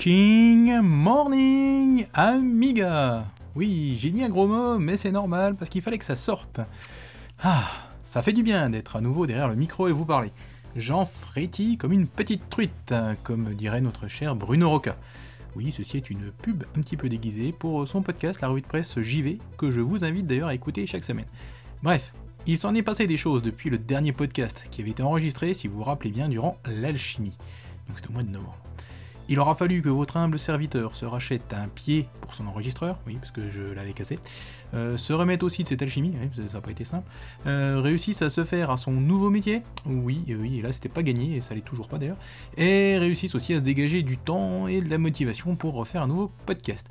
Good fucking morning, Amiga Oui, j'ai dit un gros mot, mais c'est normal, parce qu'il fallait que ça sorte. Ah, ça fait du bien d'être à nouveau derrière le micro et vous parler. J'en frétille comme une petite truite, comme dirait notre cher Bruno Roca. Oui, ceci est une pub un petit peu déguisée pour son podcast La Revue de Presse JV, que je vous invite d'ailleurs à écouter chaque semaine. Bref, il s'en est passé des choses depuis le dernier podcast qui avait été enregistré, si vous vous rappelez bien, durant l'alchimie. Donc c'était au mois de novembre. Il aura fallu que votre humble serviteur se rachète un pied pour son enregistreur, oui, parce que je l'avais cassé, euh, se remette aussi de cette alchimie, oui, ça n'a pas été simple, euh, réussisse à se faire à son nouveau métier, oui, oui, et là c'était pas gagné, et ça l'est toujours pas d'ailleurs, et réussisse aussi à se dégager du temps et de la motivation pour refaire un nouveau podcast.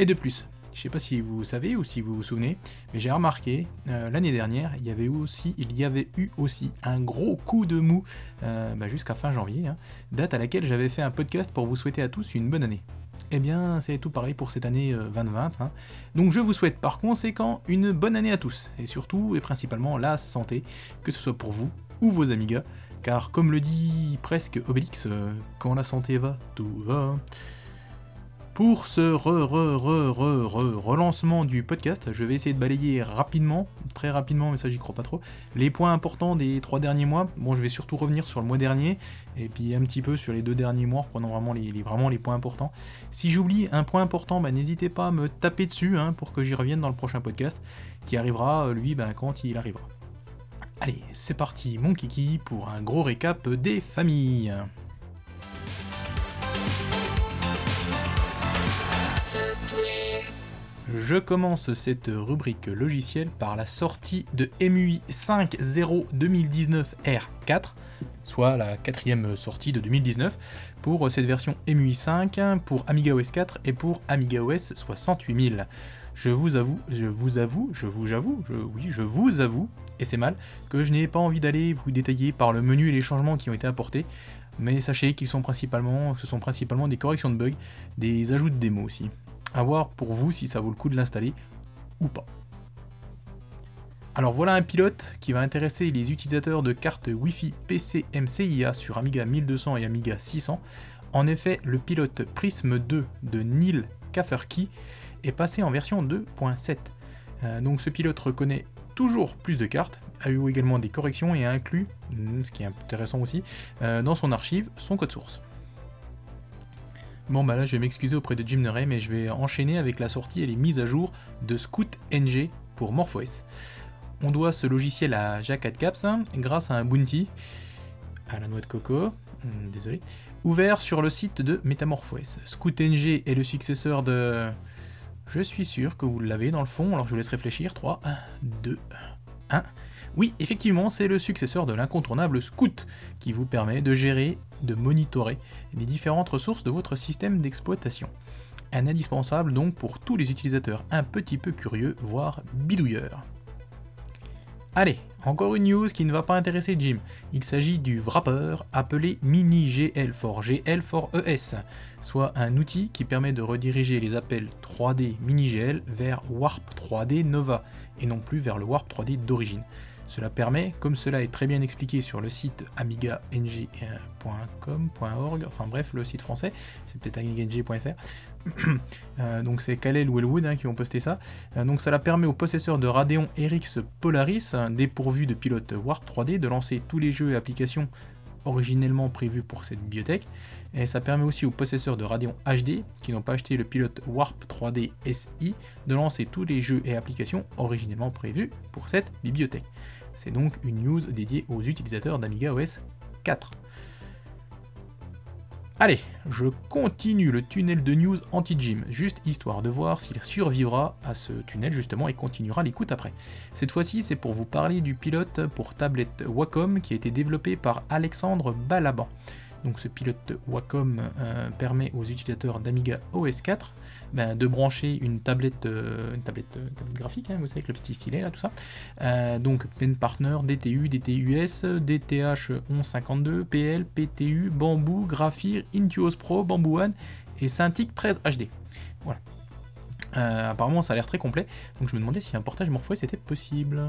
Et de plus, je sais pas si vous savez ou si vous vous souvenez, mais j'ai remarqué euh, l'année dernière, il y avait aussi, il y avait eu aussi un gros coup de mou euh, bah, jusqu'à fin janvier, hein, date à laquelle j'avais fait un podcast pour vous souhaiter à tous une bonne année. Eh bien, c'est tout pareil pour cette année 2020. Euh, hein. Donc je vous souhaite par conséquent une bonne année à tous, et surtout et principalement la santé, que ce soit pour vous ou vos amigas, car comme le dit presque Obélix, quand la santé va, tout va. Pour ce re, re, re, re, relancement du podcast, je vais essayer de balayer rapidement, très rapidement, mais ça j'y crois pas trop, les points importants des trois derniers mois. Bon, je vais surtout revenir sur le mois dernier, et puis un petit peu sur les deux derniers mois, prenant vraiment les, points importants. Si j'oublie un point important, bah, n'hésitez pas à me taper dessus hein, pour que j'y revienne dans le prochain podcast, qui arrivera, lui, bah, quand il arrivera. Allez, c'est parti, mon kiki, pour un gros récap des familles. Je commence cette rubrique logicielle par la sortie de MUI 5.0 2019 R4, soit la quatrième sortie de 2019, pour cette version MUI 5, pour Amiga OS 4 et pour Amiga OS 68000. Je vous avoue, je vous avoue, je vous avoue, je, oui, je vous avoue, et c'est mal, que je n'ai pas envie d'aller vous détailler par le menu et les changements qui ont été apportés, mais sachez qu'ils sont principalement, ce sont principalement des corrections de bugs, des ajouts de démos aussi. A voir pour vous si ça vaut le coup de l'installer ou pas. Alors voilà un pilote qui va intéresser les utilisateurs de cartes Wi-Fi PC MCIA sur Amiga 1200 et Amiga 600. En effet, le pilote Prism 2 de Neil Kafferkey est passé en version 2.7. Euh, donc ce pilote reconnaît toujours plus de cartes, a eu également des corrections et a inclus, hmm, ce qui est intéressant aussi, euh, dans son archive son code source. Bon bah là je vais m'excuser auprès de Jim Neray mais je vais enchaîner avec la sortie et les mises à jour de Scout NG pour MorphOS. On doit ce logiciel à Jacques Adcaps hein, grâce à un bounty à la noix de coco, hmm, désolé, ouvert sur le site de MetamorphOS. Scout NG est le successeur de... Je suis sûr que vous l'avez dans le fond, alors je vous laisse réfléchir. 3, 1, 2, 1. Oui, effectivement, c'est le successeur de l'incontournable Scout, qui vous permet de gérer, de monitorer les différentes ressources de votre système d'exploitation. Un indispensable donc pour tous les utilisateurs un petit peu curieux, voire bidouilleurs. Allez, encore une news qui ne va pas intéresser Jim. Il s'agit du wrapper appelé MiniGL4 GL4ES, soit un outil qui permet de rediriger les appels 3D MiniGL vers Warp 3D Nova, et non plus vers le Warp 3D d'origine. Cela permet, comme cela est très bien expliqué sur le site amigang.com.org, enfin bref, le site français, c'est peut-être amigang.fr, euh, donc c'est Kalel ou Elwood hein, qui ont posté ça. Euh, donc cela permet aux possesseurs de Radeon RX Polaris, dépourvus de pilote Warp 3D, de lancer tous les jeux et applications originellement prévus pour cette bibliothèque. Et ça permet aussi aux possesseurs de Radeon HD, qui n'ont pas acheté le pilote Warp 3D SI, de lancer tous les jeux et applications originellement prévus pour cette bibliothèque. C'est donc une news dédiée aux utilisateurs d'Amiga OS 4. Allez, je continue le tunnel de news anti-Jim, juste histoire de voir s'il survivra à ce tunnel justement et continuera l'écoute après. Cette fois-ci, c'est pour vous parler du pilote pour tablette Wacom qui a été développé par Alexandre Balaban. Donc ce pilote Wacom euh, permet aux utilisateurs d'Amiga OS 4 ben, de brancher une tablette, euh, une tablette, euh, graphique, hein, vous savez, avec le petit stylet là, tout ça. donc Pen Partner, DTU, DTUS, DTH 1152, PL, PTU, Bamboo, Graphir, Intuos Pro, Bamboo One et Cintiq 13 HD. Voilà. apparemment ça a l'air très complet, donc je me demandais si un portage MorphOS était possible.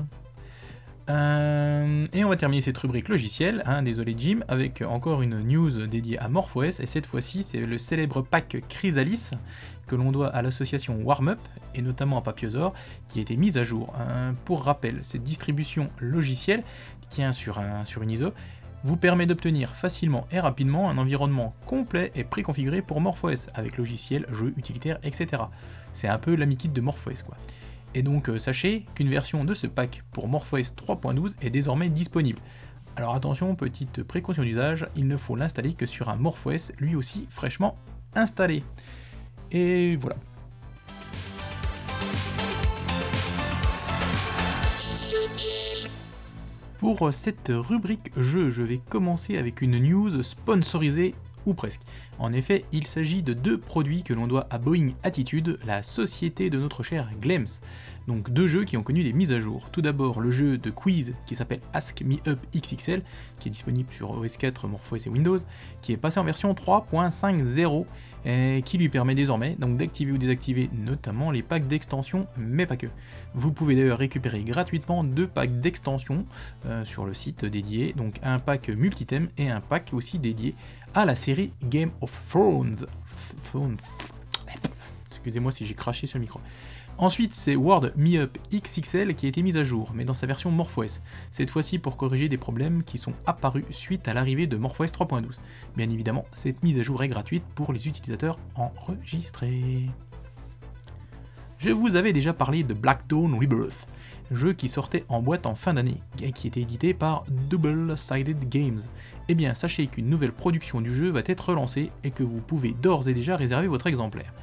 Euh, et on va terminer cette rubrique logicielle, hein, désolé Jim, avec encore une news dédiée à MorphOS, et cette fois-ci c'est le célèbre pack Chrysalis que l'on doit à l'association WarmUp, et notamment à Papiosor, qui a été mise à jour. Hein. pour rappel, cette distribution logicielle, qui tient sur, un, sur une ISO, vous permet d'obtenir facilement et rapidement un environnement complet et préconfiguré pour MorphOS, avec logiciel, jeux, utilitaires, etc. C'est un peu l'ami kit de MorphOS quoi. Et donc euh, sachez qu'une version de ce pack pour MorphOS 3.12 est désormais disponible. Alors attention, petite précaution d'usage, il ne faut l'installer que sur un MorphOS lui aussi fraîchement installé. Et voilà. Pour cette rubrique jeu, je vais commencer avec une news sponsorisée ou presque. En effet, il s'agit de deux produits que l'on doit à Boeing Attitude, la société de notre cher Glems. Donc deux jeux qui ont connu des mises à jour. Tout d'abord le jeu de quiz qui s'appelle Ask Me Up XXL, qui est disponible sur OS 4, MorphOS et Windows, qui est passé en version 3.50 et qui lui permet désormais donc d'activer ou désactiver notamment les packs d'extension, mais pas que. Vous pouvez d'ailleurs récupérer gratuitement deux packs d'extension euh, sur le site dédié, donc un pack multitem et un pack aussi dédié à la série Game of Thrones. Excusez-moi si j'ai craché sur micro. Ensuite, c'est Word Me Up XXL qui a été mise à jour, mais dans sa version MorphOS, cette fois-ci pour corriger des problèmes qui sont apparus suite à l'arrivée de MorphOS 3.12. Bien évidemment, cette mise à jour est gratuite pour les utilisateurs enregistrés. Je vous avais déjà parlé de Black Dawn Rebirth, jeu qui sortait en boîte en fin d'année et qui était édité par Double Sided Games. Eh bien, sachez qu'une nouvelle production du jeu va être lancée et que vous pouvez d'ores et déjà réserver votre exemplaire.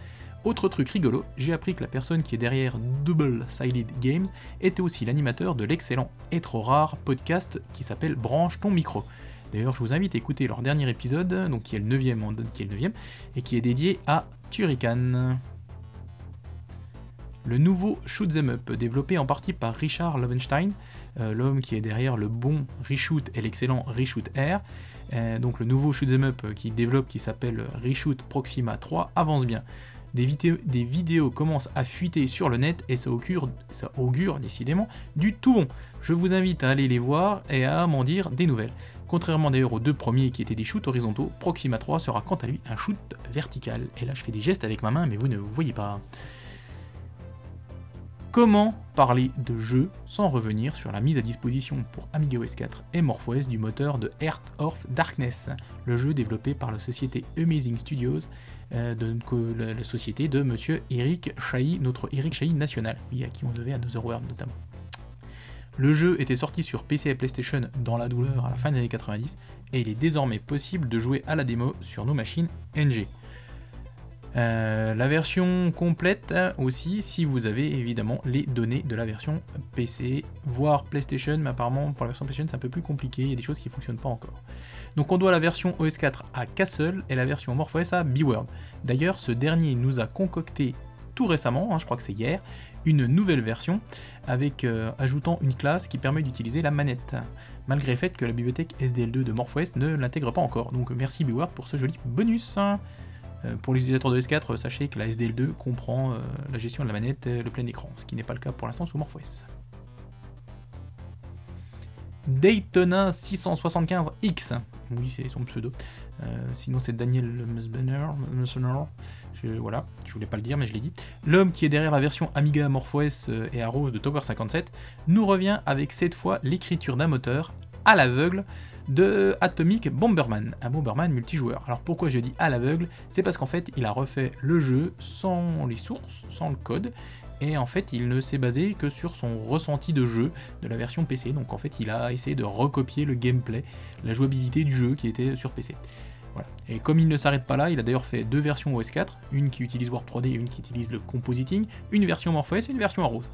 Autre truc rigolo, j'ai appris que la personne qui est derrière Double Sided Games était aussi l'animateur de l'excellent et trop rare podcast qui s'appelle Branche ton micro. D'ailleurs, je vous invite à écouter leur dernier épisode, donc qui est le 9 qui est le 9 et qui est dédié à Turrican. Le nouveau Shoot Them Up, développé en partie par Richard Lovenstein, l'homme qui est derrière le bon Reshoot et l'excellent Reshoot R. Euh, donc le nouveau Shoot Them Up qu'il développe qui s'appelle Reshoot Proxima 3 avance bien des, vidéos, commencent à fuiter sur le net et ça augure, ça augure décidément du tout bon. Je vous invite à aller les voir et à m'en dire des nouvelles. Contrairement d'ailleurs aux deux premiers qui étaient des shoots horizontaux, Proxima 3 sera quant à lui un shoot vertical. Et là je fais des gestes avec ma main mais vous ne voyez pas. Comment parler de jeu sans revenir sur la mise à disposition pour Amiga OS 4 et MorphOS du moteur de Heart of Darkness, le jeu développé par la société Amazing Studios euh, la, société de monsieur Eric Chahi, notre Eric Chahi national, à qui on devait à 2 World notamment. Le jeu était sorti sur PC et PlayStation dans la douleur à la fin des années 90 et il est désormais possible de jouer à la démo sur nos machines NG. Euh, la version complète aussi si vous avez évidemment les données de la version PC, voire PlayStation, mais apparemment pour la version PlayStation c'est un peu plus compliqué, il y a des choses qui ne fonctionnent pas encore. Donc on doit la version OS 4 à Castle et la version MorphOS à B-World. D'ailleurs ce dernier nous a concocté tout récemment, hein, je crois que c'est hier, une nouvelle version avec euh, ajoutant une classe qui permet d'utiliser la manette, malgré le fait que la bibliothèque SDL2 de MorphOS ne l'intègre pas encore. Donc merci B-World pour ce joli bonus. Euh, pour les utilisateurs de S4, sachez que la SDL2 comprend euh, la gestion de la manette et le plein écran, ce qui n'est pas le cas pour l'instant sous MorphOS. Daytona 675X, oui c'est son pseudo, euh, sinon c'est Daniel Musbener, je, voilà, je voulais pas le dire mais je l'ai dit. L'homme qui est derrière la version Amiga MorphOS et Arrows de Tower 57 nous revient avec cette fois l'écriture d'un moteur à l'aveugle de Atomic Bomberman, un Bomberman multijoueur. Alors pourquoi je dis à l'aveugle? C'est parce qu'en fait il a refait le jeu sans les sources, sans le code, et en fait il ne s'est basé que sur son ressenti de jeu de la version PC. Donc en fait il a essayé de recopier le gameplay, la jouabilité du jeu qui était sur PC. Et comme il ne s'arrête pas là, il a d'ailleurs fait deux versions OS 4, une qui utilise Warp 3D et une qui utilise le compositing, une version MorphOS et une version en rose.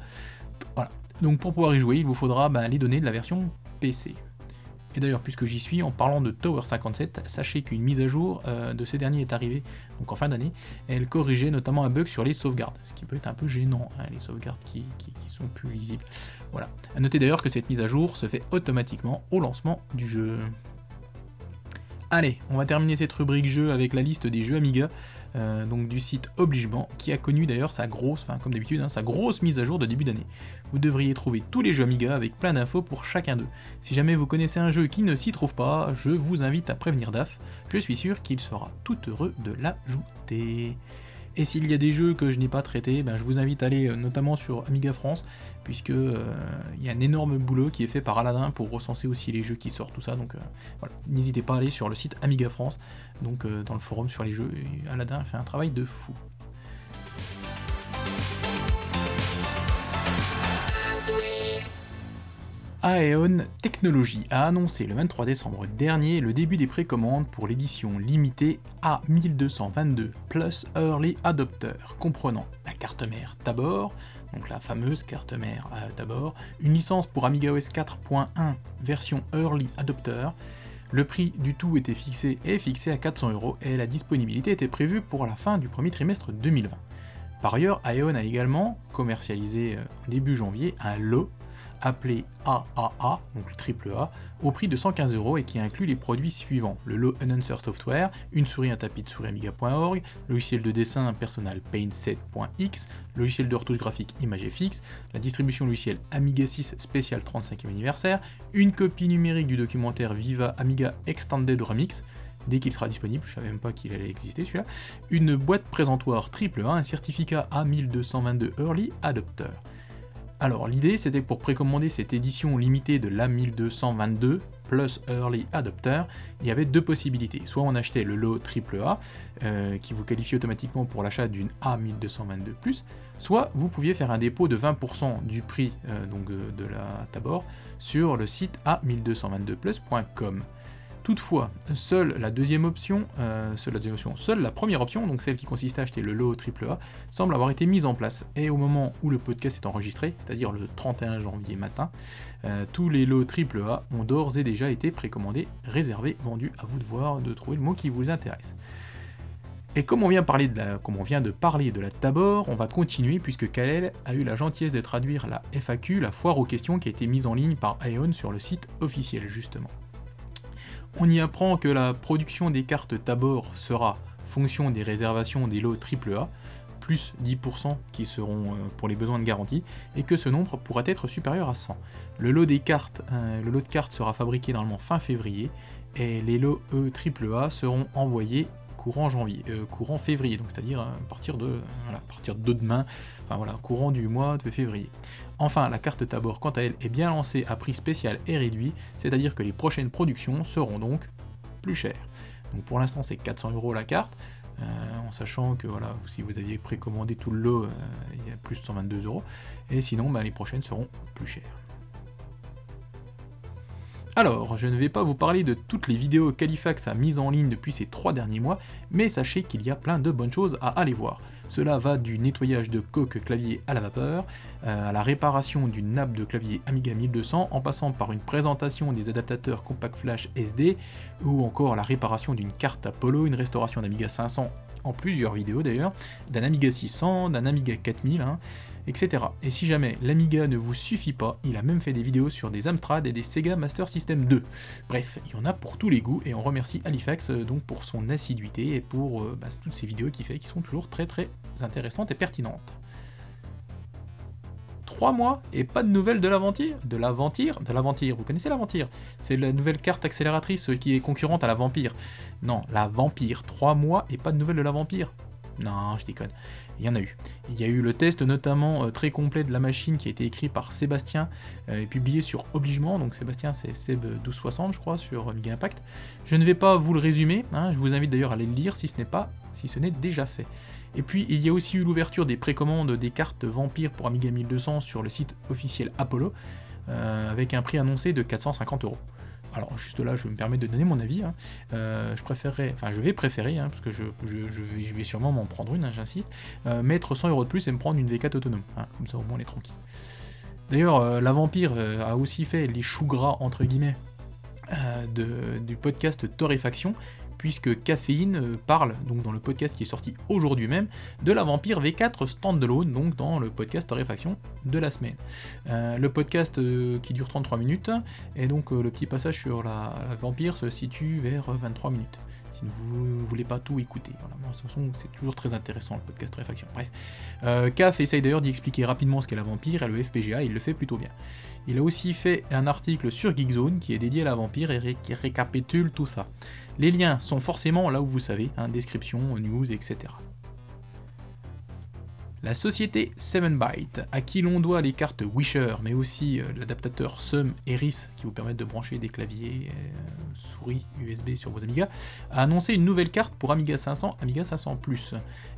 Voilà. Donc pour pouvoir y jouer, il vous faudra bah, les données de la version PC. Et d'ailleurs, puisque j'y suis, en parlant de Tower 57, sachez qu'une mise à jour euh, de ces derniers est arrivée, donc en fin d'année, elle corrigeait notamment un bug sur les sauvegardes, ce qui peut être un peu gênant, hein, les sauvegardes qui, sont plus visibles. Voilà. A noter d'ailleurs que cette mise à jour se fait automatiquement au lancement du jeu. Allez, on va terminer cette rubrique jeu avec la liste des jeux Amiga, euh, donc du site Obligement, qui a connu d'ailleurs sa grosse, enfin comme d'habitude, hein, sa grosse mise à jour de début d'année. Vous devriez trouver tous les jeux Amiga avec plein d'infos pour chacun d'eux. Si jamais vous connaissez un jeu qui ne s'y trouve pas, je vous invite à prévenir DAF, je suis sûr qu'il sera tout heureux de l'ajouter. Et s'il y a des jeux que je n'ai pas traités, ben, je vous invite à aller euh, notamment sur Amiga France, puisque euh, il y a un énorme boulot qui est fait par Aladdin pour recenser aussi les jeux qui sortent, tout ça. Donc euh, voilà, n'hésitez pas à aller sur le site Amiga France, donc dans le forum sur les jeux. Aladdin fait un travail de fou. Aeon Technologies a annoncé le 23 décembre dernier le début des précommandes pour l'édition limitée A1222 Plus Early Adopter, comprenant la carte mère Tabor, donc la fameuse carte mère Tabor, une licence pour Amiga OS 4.1 version Early Adopter. Le prix du tout était fixé et fixé à 400 euros et la disponibilité était prévue pour la fin du premier trimestre 2020. Par ailleurs, Aeon a également commercialisé euh, début janvier un lot appelé AAA, donc le triple A, au prix de 115 euros et qui inclut les produits suivants le Low Enhancer Software, une souris, un tapis de souris Amiga.org, logiciel de dessin personnel Paint7.x, logiciel de retouche graphique ImageFX, la distribution logicielle Amiga 6 spécial 35e anniversaire, une copie numérique du documentaire Viva Amiga Extended Remix, dès qu'il sera disponible, je savais même pas qu'il allait exister celui-là, une boîte présentoir triple un certificat A1222 Early Adopter. Alors l'idée c'était pour précommander cette édition limitée de l'A1222 plus Early Adopter, il y avait deux possibilités. Soit on achetait le lot AAA, euh, qui vous qualifie automatiquement pour l'achat d'une A1222+, soit vous pouviez faire un dépôt de 20% du prix euh, euh, de la Tabor sur le site A1222plus.com. Toutefois, seule la deuxième option, euh, seule la deuxième option, seule la première option, donc celle qui consiste à acheter le lot AAA, semble avoir été mise en place. Et au moment où le podcast est enregistré, c'est-à-dire le 31 janvier matin, euh, tous les lots AAA ont d'ores et déjà été précommandés, réservés, vendus. À vous de voir, de trouver le mot qui vous intéresse. Et comme on vient, de parler de la Tabor, on va continuer puisque Kalel a eu la gentillesse de traduire la FAQ, la foire aux questions qui a été mise en ligne par Aeon sur le site officiel justement. On y apprend que la production des cartes Tabor sera fonction des réservations des lots AAA, plus 10% qui seront euh, pour les besoins de garantie, et que ce nombre pourra être supérieur à 100. Le lot, des cartes, euh, le lot de cartes sera fabriqué normalement fin février, et les lots E AAA seront envoyés courant euh, février, c'est-à-dire à partir de, à partir de demain, voilà, courant du mois de février. Enfin, la carte Tabor, quant à elle, est bien lancée à prix spécial et réduit, c'est-à-dire que les prochaines productions seront donc plus chères. Donc pour l'instant, c'est 400 euros la carte, euh, en sachant que voilà, si vous aviez précommandé tout le lot, euh, il y a plus de 122 euros, et sinon, bah, les prochaines seront plus chères. Alors, je ne vais pas vous parler de toutes les vidéos qu'Halifax a mises en ligne depuis ces trois derniers mois, mais sachez qu'il y a plein de bonnes choses à aller voir. Cela va du nettoyage de coque clavier à la vapeur, euh, à la réparation d'une nappe de clavier Amiga 1200, en passant par une présentation des adaptateurs Compact Flash SD, ou encore la réparation d'une carte Apollo, une restauration d'Amiga 500 en plusieurs vidéos d'ailleurs, d'un Amiga 600, d'un Amiga 4000, etc. Et si jamais l'Amiga ne vous suffit pas, il a même fait des vidéos sur des Amstrad et des Sega Master System 2. Bref, il y en a pour tous les goûts et on remercie Halifax euh, donc pour son assiduité et pour euh, bah, toutes ces vidéos qu'il fait qui sont toujours très très intéressantes et pertinentes. Trois mois et pas de nouvelles de l'aventure De l'aventure De l'aventure, vous connaissez l'aventure? C'est la nouvelle carte accélératrice qui est concurrente à la vampire. Non, la vampire. Trois mois et pas de nouvelles de la vampire. Non, je déconne il y en a eu. Il y a eu le test notamment euh, très complet de la machine qui a été écrit par Sébastien euh, et publié sur Obligement. Donc Sébastien c'est Seb 1260 je crois sur Amiga Impact. Je ne vais pas vous le résumer, hein. je vous invite d'ailleurs à aller le lire si ce n'est pas, si ce n'est déjà fait. Et puis il y a aussi eu l'ouverture des précommandes des cartes Vampire pour Amiga 1200 sur le site officiel Apollo, euh, avec un prix annoncé de 450 euros alors juste là, je me permets de donner mon avis. Hein. Euh, je préférerais, enfin je vais préférer, hein, parce que je, vais, sûrement m'en prendre une, hein, j'insiste, euh, mettre 100 euros de plus et me prendre une V4 autonome. comme ça au moins on est tranquille. D'ailleurs, la Vampire a aussi fait les choux gras entre guillemets du podcast Torréfaction, puisque Caféine euh, parle, donc dans le podcast qui est sorti aujourd'hui même, de la Vampire V4 Standalone, donc dans le podcast Torréfaction de la semaine. Euh, le podcast euh, qui dure 33 minutes, et donc le petit passage sur la, Vampire se situe vers 23 minutes si vous ne voulez pas tout écouter. de toute façon, c'est toujours très intéressant le podcast Réfaction. Bref. CAF essaye d'ailleurs d'y expliquer rapidement ce qu'est la vampire et le FPGA, il le fait plutôt bien. Il a aussi fait un article sur Geekzone qui est dédié à la vampire et qui récapitule tout ça. Les liens sont forcément là où vous savez, hein, description, news, etc. La société 7byte, à qui l'on doit les cartes Wisher, mais aussi euh, l'adaptateur SUM et RIS qui vous permettent de brancher des claviers euh, souris USB sur vos Amiga, a annoncé une nouvelle carte pour Amiga 500, Amiga 500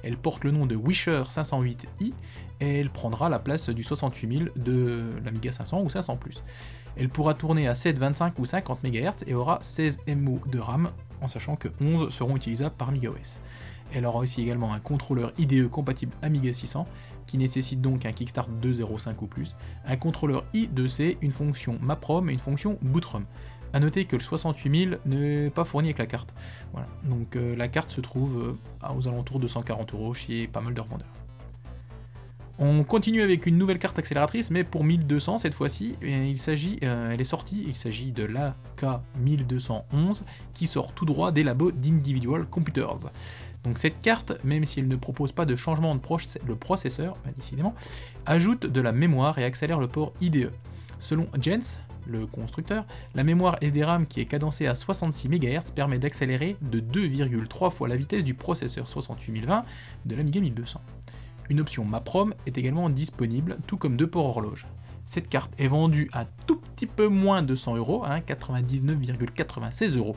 Elle porte le nom de Wisher 508i et elle prendra la place du 68000 de l'Amiga 500 ou 500 Elle pourra tourner à 7, 25 ou 50 MHz et aura 16 MO de RAM, en sachant que 11 seront utilisables par OS. Elle aura aussi également un contrôleur IDE compatible Amiga 600 qui nécessite donc un Kickstart 2.0.5 ou plus, un contrôleur I2C, une fonction MapROM et une fonction BootROM. A noter que le 68000 n'est pas fourni avec la carte. Donc euh, la carte se trouve euh, aux alentours de 140 euros chez pas mal de revendeurs. On continue avec une nouvelle carte accélératrice, mais pour 1200 cette fois-ci. S'agit, euh, elle est sortie, il s'agit de l'AK1211 qui sort tout droit des labos d'Individual Computers. Donc cette carte, même si elle ne propose pas de changement de processeur, bah, ajoute de la mémoire et accélère le port IDE. Selon Jens, le constructeur, la mémoire SDRAM qui est cadencée à 66 MHz permet d'accélérer de 2,3 fois la vitesse du processeur 68020 de l'Amiga 1200. Une option MAPROM est également disponible, tout comme deux ports horloge. Cette carte est vendue à tout petit peu moins de 100 euros, 99,96 hein, euros,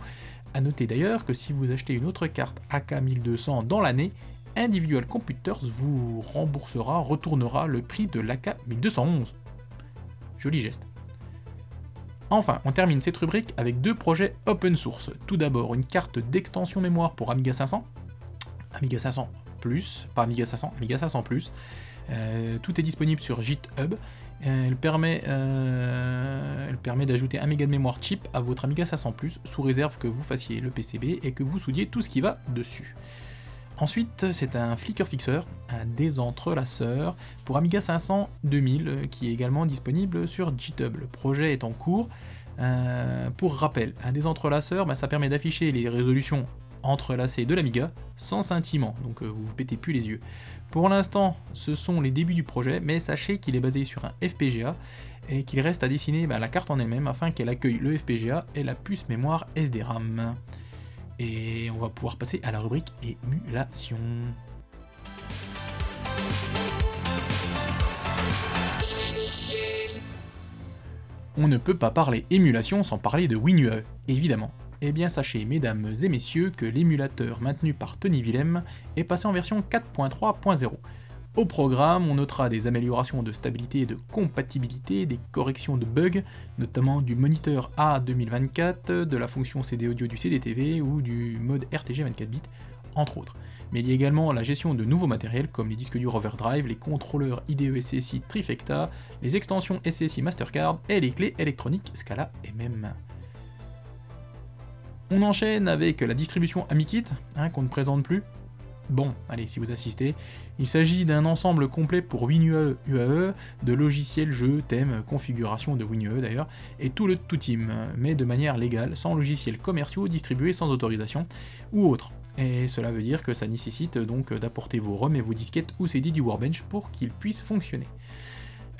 a noter d'ailleurs que si vous achetez une autre carte AK1200 dans l'année, Individual Computers vous remboursera, retournera le prix de l'AK1211. Joli geste. Enfin, on termine cette rubrique avec deux projets open source. Tout d'abord, une carte d'extension mémoire pour Amiga 500, Amiga 500 Plus, pas Amiga 500, Amiga 500 Plus. Euh, tout est disponible sur GitHub elle permet, euh, elle permet d'ajouter un méga de mémoire chip à votre Amiga 500 sous réserve que vous fassiez le PCB et que vous soudiez tout ce qui va dessus. Ensuite, c'est un flicker fixer, un désentrelaceur pour Amiga 500 2000 euh, qui est également disponible sur GitHub. Le projet est en cours. pour rappel, un désentrelaceur, bah, ça permet d'afficher les résolutions entrelacées de l'Amiga sans scintillement, donc vous vous pétez plus les yeux. Pour l'instant, ce sont les débuts du projet, mais sachez qu'il est basé sur un FPGA et qu'il reste à dessiner bah, la carte en elle-même afin qu'elle accueille le FPGA et la puce mémoire SDRAM. Et on va pouvoir passer à la rubrique émulation. On ne peut pas parler émulation sans parler de WinUE, évidemment. Eh bien sachez mesdames et messieurs que l'émulateur maintenu par Tony Willem est passé en version 4.3.0. Au programme, on notera des améliorations de stabilité et de compatibilité, des corrections de bugs, notamment du moniteur A2024, de la fonction CD audio du CDTV ou du mode RTG 24 bits, entre autres. Mais il y a également la gestion de nouveaux matériels comme les disques durs Overdrive, les contrôleurs IDE SSI Trifecta, les extensions SSI Mastercard et les clés électroniques Scala même. On enchaîne avec la distribution AmiKit, hein, qu'on ne présente plus. Bon, allez, si vous assistez, il s'agit d'un ensemble complet pour WinUAE UAE, de logiciels, jeux, thèmes, configuration de WinUAE d'ailleurs, et tout le tout team, mais de manière légale, sans logiciels commerciaux distribués sans autorisation ou autre. Et cela veut dire que ça nécessite donc d'apporter vos ROM et vos disquettes ou CD du Warbench pour qu'ils puissent fonctionner.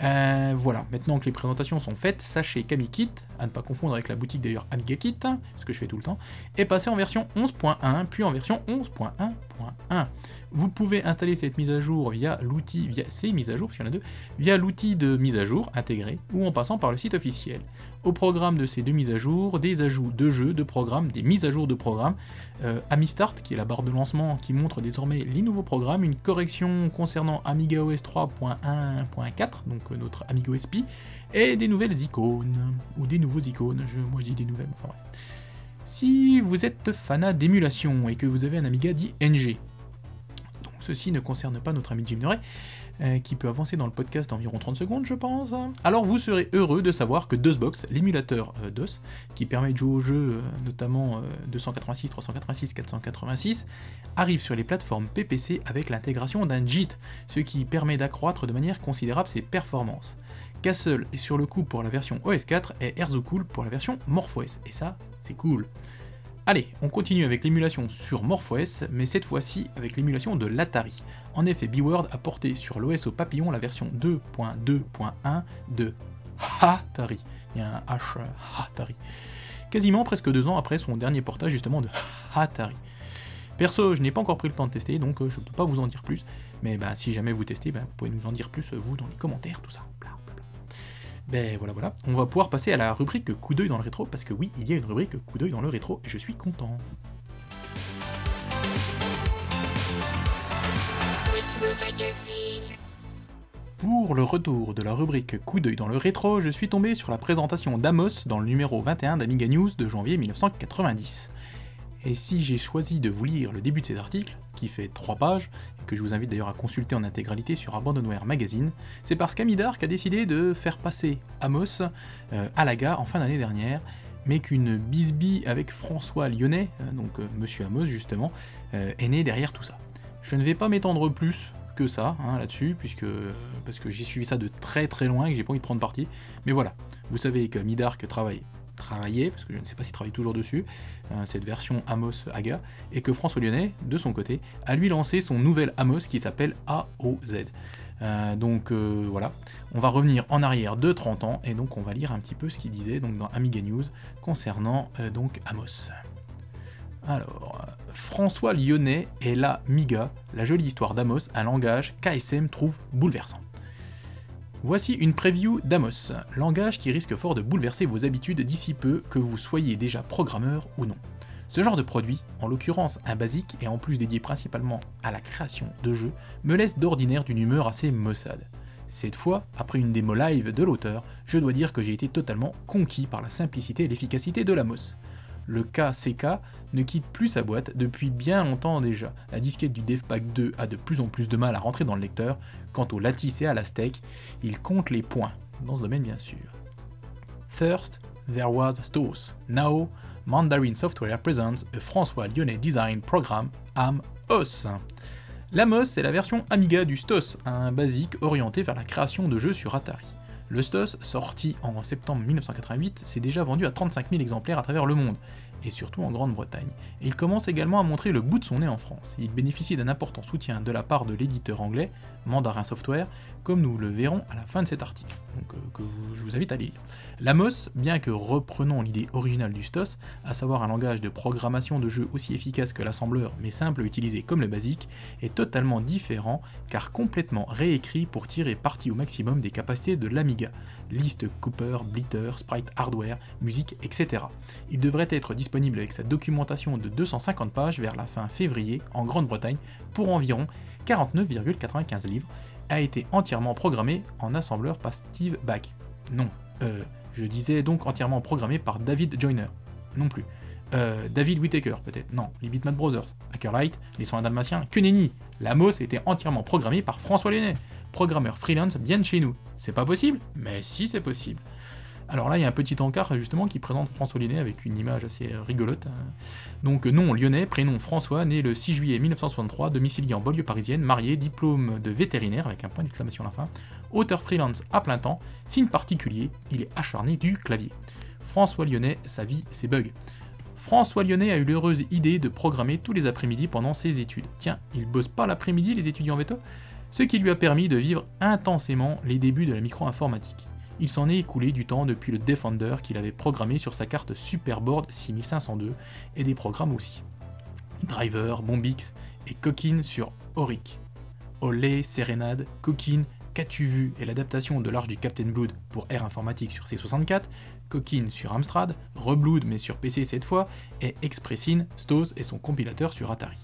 Euh, voilà, maintenant que les présentations sont faites, sachez qu'AmiKit, à ne pas confondre avec la boutique d'ailleurs AmigaKit, ce que je fais tout le temps, est passé en version 11.1, puis en version 11.1.1. Vous pouvez installer cette mise à jour via l'outil, via ces mises à jour, a deux, via l'outil de mise à jour intégré, ou en passant par le site officiel. Au programme de ces deux mises à jour, des ajouts de jeux, de programmes, des mises à jour de programmes, euh, AmiStart, qui est la barre de lancement qui montre désormais les nouveaux programmes, une correction concernant AmigaOS 3.1.4, donc euh, notre AmigaOS Pi, et des nouvelles icônes, ou des nouveaux icônes, je, moi dis des nouvelles, enfin Si vous êtes fanat d'émulation et que vous avez un Amiga dit NG, ceci ne concerne pas notre ami Jim Murray, euh, qui peut avancer dans le podcast d'environ 30 secondes, je pense. Alors vous serez heureux de savoir que DOSBox, l'émulateur euh, DOS, qui permet de jouer aux jeux, euh, notamment 286, 386, 486, arrive sur les plateformes PPC avec l'intégration d'un JIT, ce qui permet d'accroître de manière considérable ses performances. Castle est sur le coup pour la version OS4 et Cool pour la version MorphOS, et ça, c'est cool. Allez, on continue avec l'émulation sur MorphOS, mais cette fois-ci avec l'émulation de l'Atari. En effet, B-Word a porté sur l'OS au papillon la version 2.2.1 de Atari. Il y a un H Atari. Quasiment presque deux ans après son dernier portage justement de Atari. Perso, je n'ai pas encore pris le temps de tester, donc euh, je ne peux pas vous en dire plus. Mais bah, si jamais vous testez, bah, vous pouvez nous en dire plus, vous, dans les commentaires, tout ça. Ben voilà, voilà. On va pouvoir passer à la rubrique coup d'œil dans le rétro, parce que oui, il y a une rubrique coup d'œil dans le rétro, et je suis content. Pour le retour de la rubrique coup d'œil dans le rétro, je suis tombé sur la présentation d'Amos dans le numéro 21 d'Amiga News de janvier 1990. Et si j'ai choisi de vous lire le début de cet article, qui fait 3 pages, et que je vous invite d'ailleurs à consulter en intégralité sur Abandonware Magazine, c'est parce qu'Amidark a décidé de faire passer Amos euh, à la gare en fin d'année dernière, mais qu'une bisbille avec François Lyonnais, euh, donc euh, Monsieur Amos justement, est née derrière tout ça. Je ne vais pas m'étendre plus que ça hein, là-dessus, puisque parce que j'ai suivi ça de très très loin et que j'ai pas envie de prendre parti. Mais voilà, vous savez que Midark travaille travaillé, parce que je ne sais pas s'il travaille toujours dessus, euh, cette version Amos Aga, et que François Lyonnais, de son côté, a lui lancé son nouvel Amos qui s'appelle AOZ. Euh, donc euh, voilà, on va revenir en arrière de 30 ans, et donc on va lire un petit peu ce qu'il disait donc, dans Amiga News concernant donc Amos. Alors, François Lyonnais est la Miga, la jolie histoire d'Amos, un langage qu'ASM trouve bouleversant. Voici une preview d'Amos, langage qui risque fort de bouleverser vos habitudes d'ici peu, que vous soyez déjà programmeur ou non. Ce genre de produit, en l'occurrence un basique et en plus dédié principalement à la création de jeux, me laisse d'ordinaire d'une humeur assez maussade. Cette fois, après une démo live de l'auteur, je dois dire que j'ai été totalement conquis par la simplicité et l'efficacité de l'Amos le KCK ne quitte plus sa boîte depuis bien longtemps déjà. La disquette du DevPack 2 a de plus en plus de mal à rentrer dans le lecteur. Quant au lattice et à la steak, il compte les points, dans ce domaine bien sûr. First, there was Stos. Now, Mandarin Software presents a François Lyonnais Design Program, AMOS. L'AMOS, c'est la version Amiga du Stos, un basique orienté vers la création de jeux sur Atari. Le Stos, sorti en septembre 1988, s'est déjà vendu à 35 000 exemplaires à travers le monde, et surtout en Grande-Bretagne. Et il commence également à montrer le bout de son nez en France. Il bénéficie d'un important soutien de la part de l'éditeur anglais, Mandarin Software, comme nous le verrons à la fin de cet article, euh, que je vous invite à lire. L'AMOS, bien que reprenant l'idée originale du STOS, à savoir un langage de programmation de jeu aussi efficace que l'assembleur mais simple à utiliser comme le basique, est totalement différent car complètement réécrit pour tirer parti au maximum des capacités de l'Amiga, liste Cooper, Blitter, Sprite Hardware, musique, etc. Il devrait être disponible avec sa documentation de 250 pages vers la fin février en Grande-Bretagne pour environ 49,95 livres, a été entièrement programmé en assembleur par Steve Bach. Non, euh, je disais donc entièrement programmé par David Joyner. Non plus. Euh, David Whittaker, peut-être. Non, les Bitmap Brothers. Hackerlight, les soins dalmatiens, que nenni La MOS était entièrement programmée par François Lenné, programmeur freelance bien de chez nous. C'est pas possible Mais si, c'est possible. Alors là, il y a un petit encart justement qui présente François Lyonnais avec une image assez rigolote. Donc nom lyonnais, prénom François, né le 6 juillet 1963, domicilié en banlieue parisienne, marié, diplôme de vétérinaire avec un point d'exclamation à la fin, auteur freelance à plein temps, signe particulier, il est acharné du clavier. François Lyonnais, sa vie, ses bugs. François Lyonnais a eu l'heureuse idée de programmer tous les après-midi pendant ses études. Tiens, il bosse pas l'après-midi les étudiants veto? Ce qui lui a permis de vivre intensément les débuts de la micro-informatique. Il s'en est écoulé du temps depuis le Defender qu'il avait programmé sur sa carte Superboard 6502 et des programmes aussi. Driver, Bombix et Coquine sur Auric. Olé, Serenade, Coquine, Qu'as-tu vu et l'adaptation de l'arche du Captain Blood pour Air Informatique sur C64, Coquine sur Amstrad, Reblood mais sur PC cette fois, et Expressin, Stos et son compilateur sur Atari.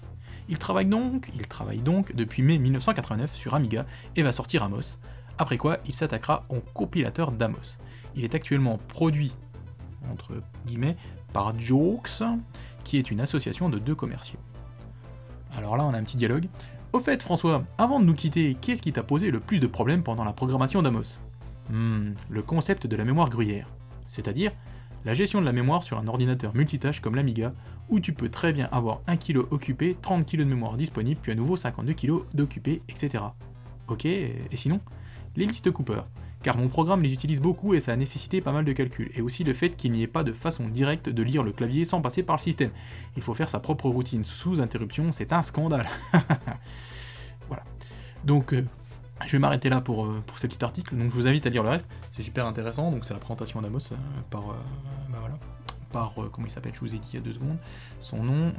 Il travaille donc, il travaille donc depuis mai 1989 sur Amiga et va sortir Amos, après quoi il s'attaquera au compilateur d'Amos. Il est actuellement produit, entre guillemets, par Jokes, qui est une association de deux commerciaux. Alors là, on a un petit dialogue. Au fait, François, avant de nous quitter, qu'est-ce qui t'a posé le plus de problèmes pendant la programmation d'Amos? Hmm, le concept de la mémoire gruyère. C'est-à-dire la gestion de la mémoire sur un ordinateur multitâche comme l'Amiga, où tu peux très bien avoir 1 kg occupé, 30 kg de mémoire disponible, puis à nouveau 52 kg d'occupé, etc. Ok, et sinon? Les listes Cooper. Car mon programme les utilise beaucoup et ça a nécessité pas mal de calculs. Et aussi le fait qu'il n'y ait pas de façon directe de lire le clavier sans passer par le système. Il faut faire sa propre routine sous interruption, c'est un scandale. voilà. Donc, euh, je vais m'arrêter là pour, euh, ce petit article. Donc, je vous invite à lire le reste. C'est super intéressant. Donc, c'est la présentation d'Amos euh, par. bah voilà. Par. comment il s'appelle? Je vous ai dit il y a deux secondes. Son nom,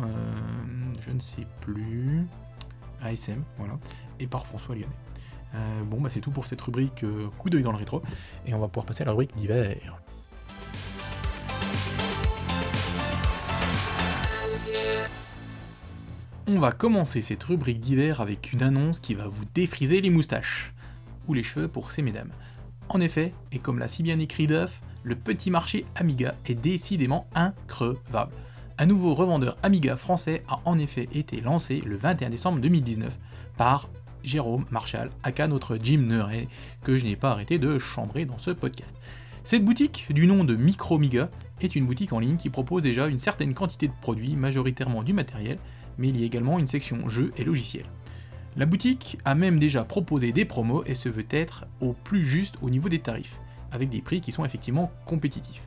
je ne sais plus. ASM, voilà. Et par François Lyonnais. Euh, bon, bah c'est tout pour cette rubrique euh, coup d'œil dans le rétro, et on va pouvoir passer à la rubrique d'hiver. On va commencer cette rubrique d'hiver avec une annonce qui va vous défriser les moustaches, ou les cheveux pour ces mesdames. En effet, et comme l'a si bien écrit Duff, le petit marché Amiga est décidément increvable. Un nouveau revendeur Amiga français a en effet été lancé le 21 décembre 2019 par Jérôme Marshall, aka notre Jim Neuret, que je n'ai pas arrêté de chambrer dans ce podcast. Cette boutique, du nom de Micromiga, est une boutique en ligne qui propose déjà une certaine quantité de produits, majoritairement du matériel, mais il y a également une section jeux et logiciels. La boutique a même déjà proposé des promos et se veut être au plus juste au niveau des tarifs, avec des prix qui sont effectivement compétitifs.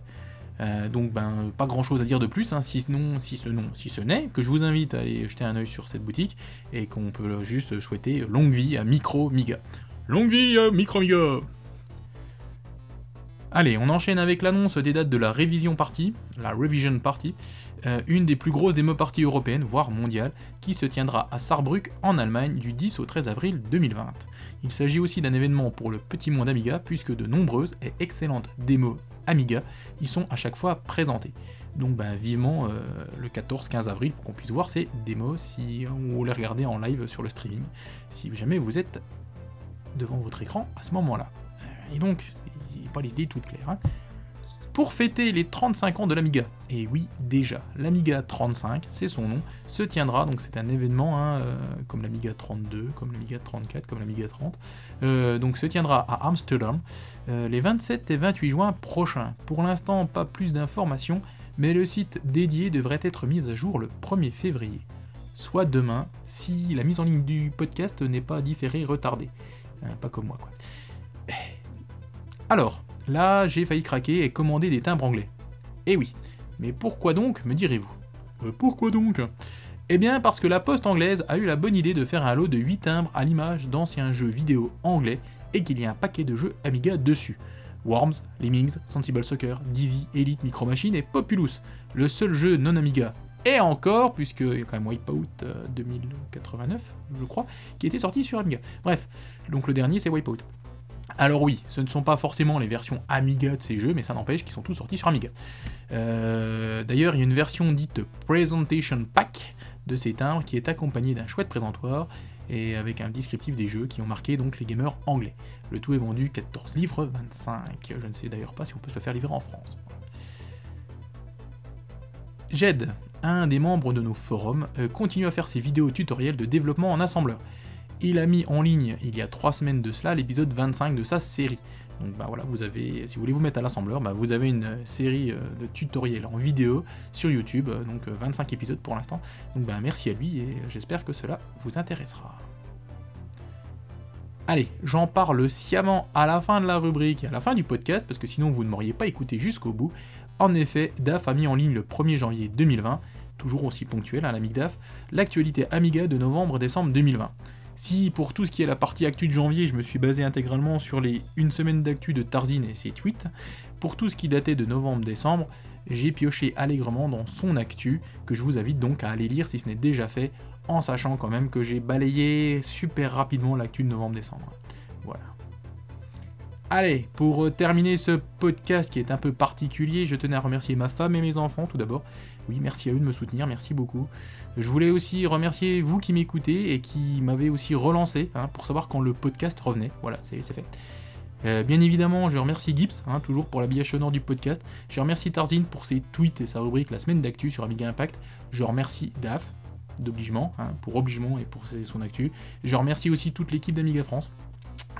Euh, donc ben pas grand chose à dire de plus, hein, si, si ce non, si ce n'est que je vous invite à aller jeter un oeil sur cette boutique et qu'on peut juste souhaiter longue vie à Micro Miga. Longue vie à Micro Miga Allez, on enchaîne avec l'annonce des dates de la révision party, la Revision Party, euh, une des plus grosses démo parties européennes, voire mondiales, qui se tiendra à Saarbrück en Allemagne du 10 au 13 avril 2020. Il s'agit aussi d'un événement pour le petit monde Amiga puisque de nombreuses et excellentes démos Amiga y sont à chaque fois présentées. Donc ben, vivement euh, le 14-15 avril pour qu'on puisse voir ces démos si on les regarder en live sur le streaming, si jamais vous êtes devant votre écran à ce moment-là. Et donc, il a pas les idées toutes claires. Hein pour fêter les 35 ans de l'Amiga. Et oui, déjà, l'Amiga 35, c'est son nom, se tiendra, donc c'est un événement hein, euh, comme l'Amiga 32, comme l'Amiga 34, comme l'Amiga 30, euh, donc se tiendra à Amsterdam euh, les 27 et 28 juin prochains. Pour l'instant, pas plus d'informations, mais le site dédié devrait être mis à jour le 1er février, soit demain, si la mise en ligne du podcast n'est pas différée, retardée. pas comme moi, quoi. Alors, Là, j'ai failli craquer et commander des timbres anglais. Eh oui, mais pourquoi donc, me direz-vous? Euh, Pourquoi donc? Eh bien parce que la poste anglaise a eu la bonne idée de faire un lot de 8 timbres à l'image d'anciens jeux vidéo anglais et qu'il y a un paquet de jeux Amiga dessus. Worms, Lemmings, Sensible Soccer, Dizzy, Elite, Micro Machine et Populous, le seul jeu non Amiga. Et encore, puisque il y a quand même Wipeout 2089, euh, je crois, qui était sorti sur Amiga. Bref, donc le dernier c'est Wipeout. Alors oui, ce ne sont pas forcément les versions Amiga de ces jeux, mais ça n'empêche qu'ils sont tous sortis sur Amiga. Euh, d'ailleurs, il y a une version dite Presentation Pack de ces timbres qui est accompagnée d'un chouette présentoir et avec un descriptif des jeux qui ont marqué donc les gamers anglais. Le tout est vendu 14 livres 25. Je ne sais d'ailleurs pas si on peut se le faire livrer en France. Jed, un des membres de nos forums, euh, continue à faire ses vidéos tutoriels de développement en assembleur il a mis en ligne il y a 3 semaines de cela l'épisode 25 de sa série. Donc bah voilà, vous avez, si vous voulez vous mettre à l'assembleur, bah vous avez une série euh, de tutoriels en vidéo sur YouTube, euh, donc 25 euh, épisodes pour l'instant. Donc bah merci à lui et j'espère que cela vous intéressera. Allez, j'en parle sciemment à la fin de la rubrique et à la fin du podcast, parce que sinon vous ne m'auriez pas écouté jusqu'au bout. En effet, DAF a mis en ligne le 1er janvier 2020, toujours aussi ponctuel à hein, DAF, l'actualité Amiga de novembre-décembre 2020. Si pour tout ce qui est la partie actu de janvier, je me suis basé intégralement sur les une semaine d'actu de Tarzine et ses tweets, pour tout ce qui datait de novembre-décembre, j'ai pioché allègrement dans son actu, que je vous invite donc à aller lire si ce n'est déjà fait, en sachant quand même que j'ai balayé super rapidement l'actu de novembre-décembre. Voilà. Allez, pour terminer ce podcast qui est un peu particulier, je tenais à remercier ma femme et mes enfants tout d'abord. Oui, merci à eux de me soutenir, merci beaucoup. Je voulais aussi remercier vous qui m'écoutez et qui m'avez aussi relancé hein, pour savoir quand le podcast revenait. Voilà, c'est fait. Euh, bien évidemment, je remercie Gibbs, hein, toujours pour l'habillage sonore du podcast. Je remercie Tarzine pour ses tweets et sa rubrique La semaine d'actu sur Amiga Impact. Je remercie DAF, d'obligement, hein, pour obligement et pour son actu. Je remercie aussi toute l'équipe d'Amiga France.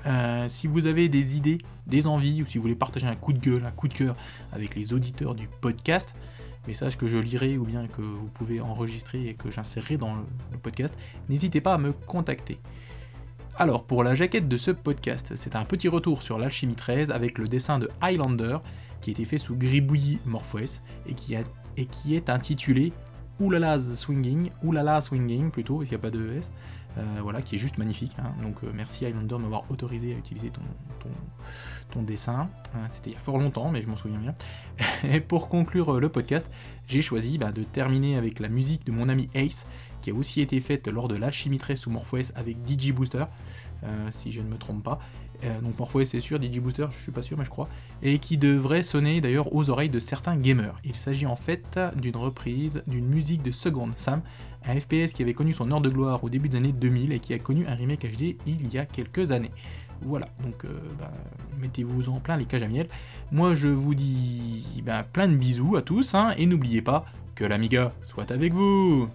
Euh, si vous avez des idées, des envies, ou si vous voulez partager un coup de gueule, un coup de cœur avec les auditeurs du podcast, message que je lirai ou bien que vous pouvez enregistrer et que j'insérerai dans le podcast, n'hésitez pas à me contacter. Alors, pour la jaquette de ce podcast, c'est un petit retour sur l'Alchimie 13 avec le dessin de Highlander qui a été fait sous Gribouillis Morpheus et qui, et qui est intitulé Oulala's Swinging, Oulala Swinging plutôt, s'il n'y a pas de S, euh, voilà, qui est juste magnifique. Hein. Donc euh, merci Highlander de m'avoir autorisé à utiliser ton, dessin. Euh, c'était il y a fort longtemps, mais je m'en souviens bien. Et pour conclure le podcast, j'ai choisi bah, de terminer avec la musique de mon ami Ace, qui a aussi été faite lors de l'Alchimie 13 sous Morpheus avec DJ Booster, si je ne me trompe pas. Donc Morpheus c'est sûr, DJ Booster je suis pas sûr mais je crois, et qui devrait sonner d'ailleurs aux oreilles de certains gamers. Il s'agit en fait d'une reprise d'une musique de Second Sam un FPS qui avait connu son heure de gloire au début des années 2000 et qui a connu un remake HD il y a quelques années. Voilà, donc euh, bah, mettez-vous en plein les cages à miel. Moi je vous dis bah, plein de bisous à tous, hein, et n'oubliez pas que l'Amiga soit avec vous